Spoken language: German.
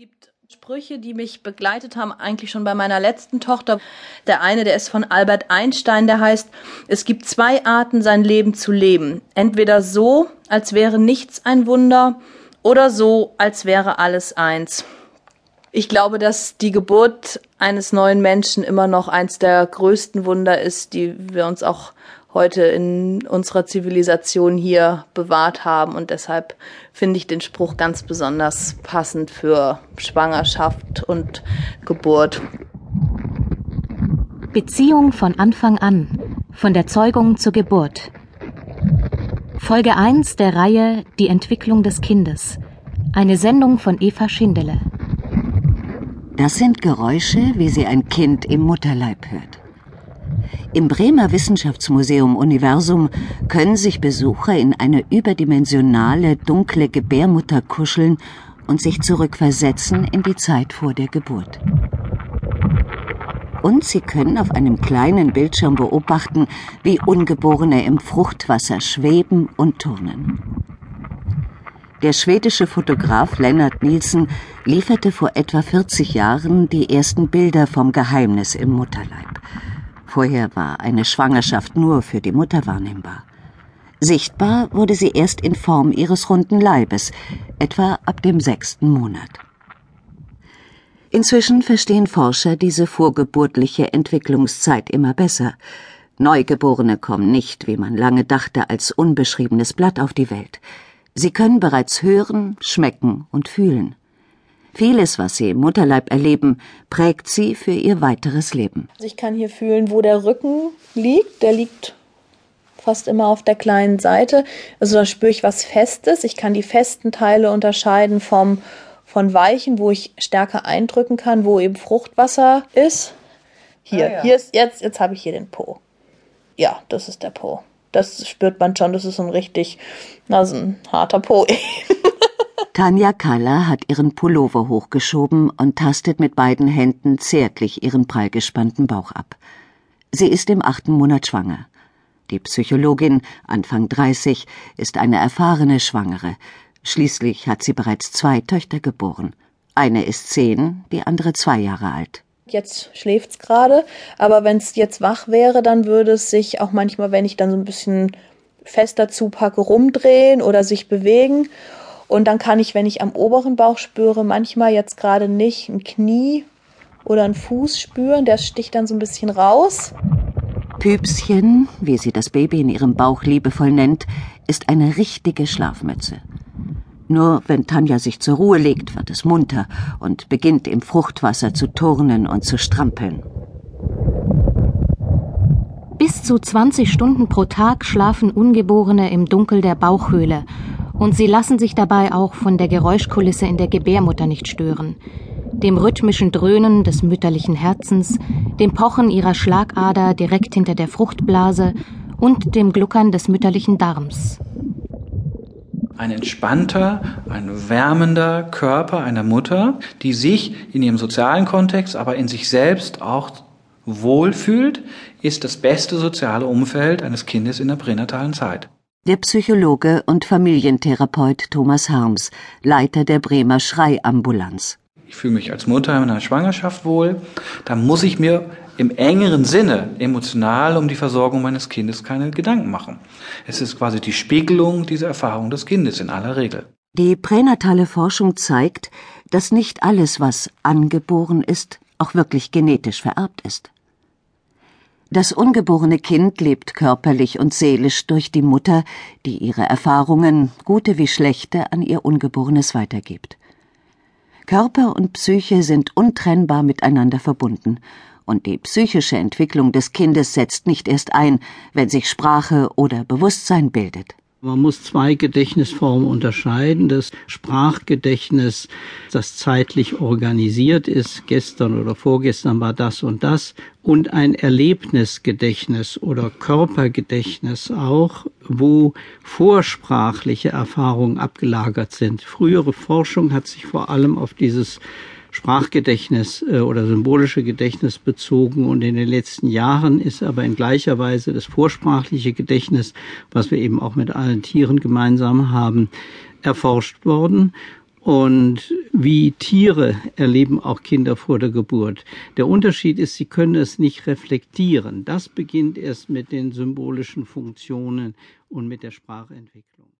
gibt Sprüche, die mich begleitet haben, eigentlich schon bei meiner letzten Tochter. Der eine, der ist von Albert Einstein, der heißt, es gibt zwei Arten, sein Leben zu leben. Entweder so, als wäre nichts ein Wunder, oder so, als wäre alles eins. Ich glaube, dass die Geburt eines neuen Menschen immer noch eins der größten Wunder ist, die wir uns auch heute in unserer Zivilisation hier bewahrt haben. Und deshalb finde ich den Spruch ganz besonders passend für Schwangerschaft und Geburt. Beziehung von Anfang an, von der Zeugung zur Geburt. Folge 1 der Reihe Die Entwicklung des Kindes. Eine Sendung von Eva Schindele. Das sind Geräusche, wie sie ein Kind im Mutterleib hört. Im Bremer Wissenschaftsmuseum Universum können sich Besucher in eine überdimensionale, dunkle Gebärmutter kuscheln und sich zurückversetzen in die Zeit vor der Geburt. Und sie können auf einem kleinen Bildschirm beobachten, wie Ungeborene im Fruchtwasser schweben und turnen. Der schwedische Fotograf Lennart Nielsen lieferte vor etwa 40 Jahren die ersten Bilder vom Geheimnis im Mutterleib. Vorher war eine Schwangerschaft nur für die Mutter wahrnehmbar. Sichtbar wurde sie erst in Form ihres runden Leibes, etwa ab dem sechsten Monat. Inzwischen verstehen Forscher diese vorgeburtliche Entwicklungszeit immer besser. Neugeborene kommen nicht, wie man lange dachte, als unbeschriebenes Blatt auf die Welt. Sie können bereits hören, schmecken und fühlen. Vieles, was sie im Mutterleib erleben, prägt sie für ihr weiteres Leben. Also ich kann hier fühlen, wo der Rücken liegt. Der liegt fast immer auf der kleinen Seite. Also da spüre ich was Festes. Ich kann die festen Teile unterscheiden vom, von weichen, wo ich stärker eindrücken kann, wo eben Fruchtwasser ist. Hier, ah, ja. hier ist jetzt, jetzt habe ich hier den Po. Ja, das ist der Po. Das spürt man schon, das ist so ein richtig, na, so ein harter Po. Tanja Kaller hat ihren Pullover hochgeschoben und tastet mit beiden Händen zärtlich ihren prallgespannten Bauch ab. Sie ist im achten Monat schwanger. Die Psychologin, Anfang 30, ist eine erfahrene Schwangere. Schließlich hat sie bereits zwei Töchter geboren. Eine ist zehn, die andere zwei Jahre alt. Jetzt schläft's gerade, aber wenn es jetzt wach wäre, dann würde es sich auch manchmal, wenn ich dann so ein bisschen fester zupacke, rumdrehen oder sich bewegen. Und dann kann ich, wenn ich am oberen Bauch spüre, manchmal jetzt gerade nicht ein Knie oder ein Fuß spüren, der sticht dann so ein bisschen raus. Püpschen, wie sie das Baby in ihrem Bauch liebevoll nennt, ist eine richtige Schlafmütze. Nur wenn Tanja sich zur Ruhe legt, wird es munter und beginnt im Fruchtwasser zu turnen und zu strampeln. Bis zu 20 Stunden pro Tag schlafen Ungeborene im Dunkel der Bauchhöhle und sie lassen sich dabei auch von der Geräuschkulisse in der Gebärmutter nicht stören, dem rhythmischen Dröhnen des mütterlichen Herzens, dem Pochen ihrer Schlagader direkt hinter der Fruchtblase und dem Gluckern des mütterlichen Darms. Ein entspannter, ein wärmender Körper einer Mutter, die sich in ihrem sozialen Kontext, aber in sich selbst auch wohlfühlt, ist das beste soziale Umfeld eines Kindes in der pränatalen Zeit. Der Psychologe und Familientherapeut Thomas Harms, Leiter der Bremer Schreiambulanz. Ich fühle mich als Mutter in einer Schwangerschaft wohl. Da muss ich mir im engeren Sinne emotional um die Versorgung meines Kindes keine Gedanken machen. Es ist quasi die Spiegelung dieser Erfahrung des Kindes in aller Regel. Die pränatale Forschung zeigt, dass nicht alles, was angeboren ist, auch wirklich genetisch vererbt ist. Das ungeborene Kind lebt körperlich und seelisch durch die Mutter, die ihre Erfahrungen, gute wie schlechte, an ihr Ungeborenes weitergibt. Körper und Psyche sind untrennbar miteinander verbunden, und die psychische Entwicklung des Kindes setzt nicht erst ein, wenn sich Sprache oder Bewusstsein bildet. Man muss zwei Gedächtnisformen unterscheiden. Das Sprachgedächtnis, das zeitlich organisiert ist, gestern oder vorgestern war das und das, und ein Erlebnisgedächtnis oder Körpergedächtnis auch, wo vorsprachliche Erfahrungen abgelagert sind. Frühere Forschung hat sich vor allem auf dieses Sprachgedächtnis äh, oder symbolische Gedächtnis bezogen und in den letzten Jahren ist aber in gleicher Weise das vorsprachliche Gedächtnis, was wir eben auch mit allen Tieren gemeinsam haben, erforscht worden. Und wie Tiere erleben auch Kinder vor der Geburt. Der Unterschied ist, sie können es nicht reflektieren. Das beginnt erst mit den symbolischen Funktionen und mit der Sprachentwicklung.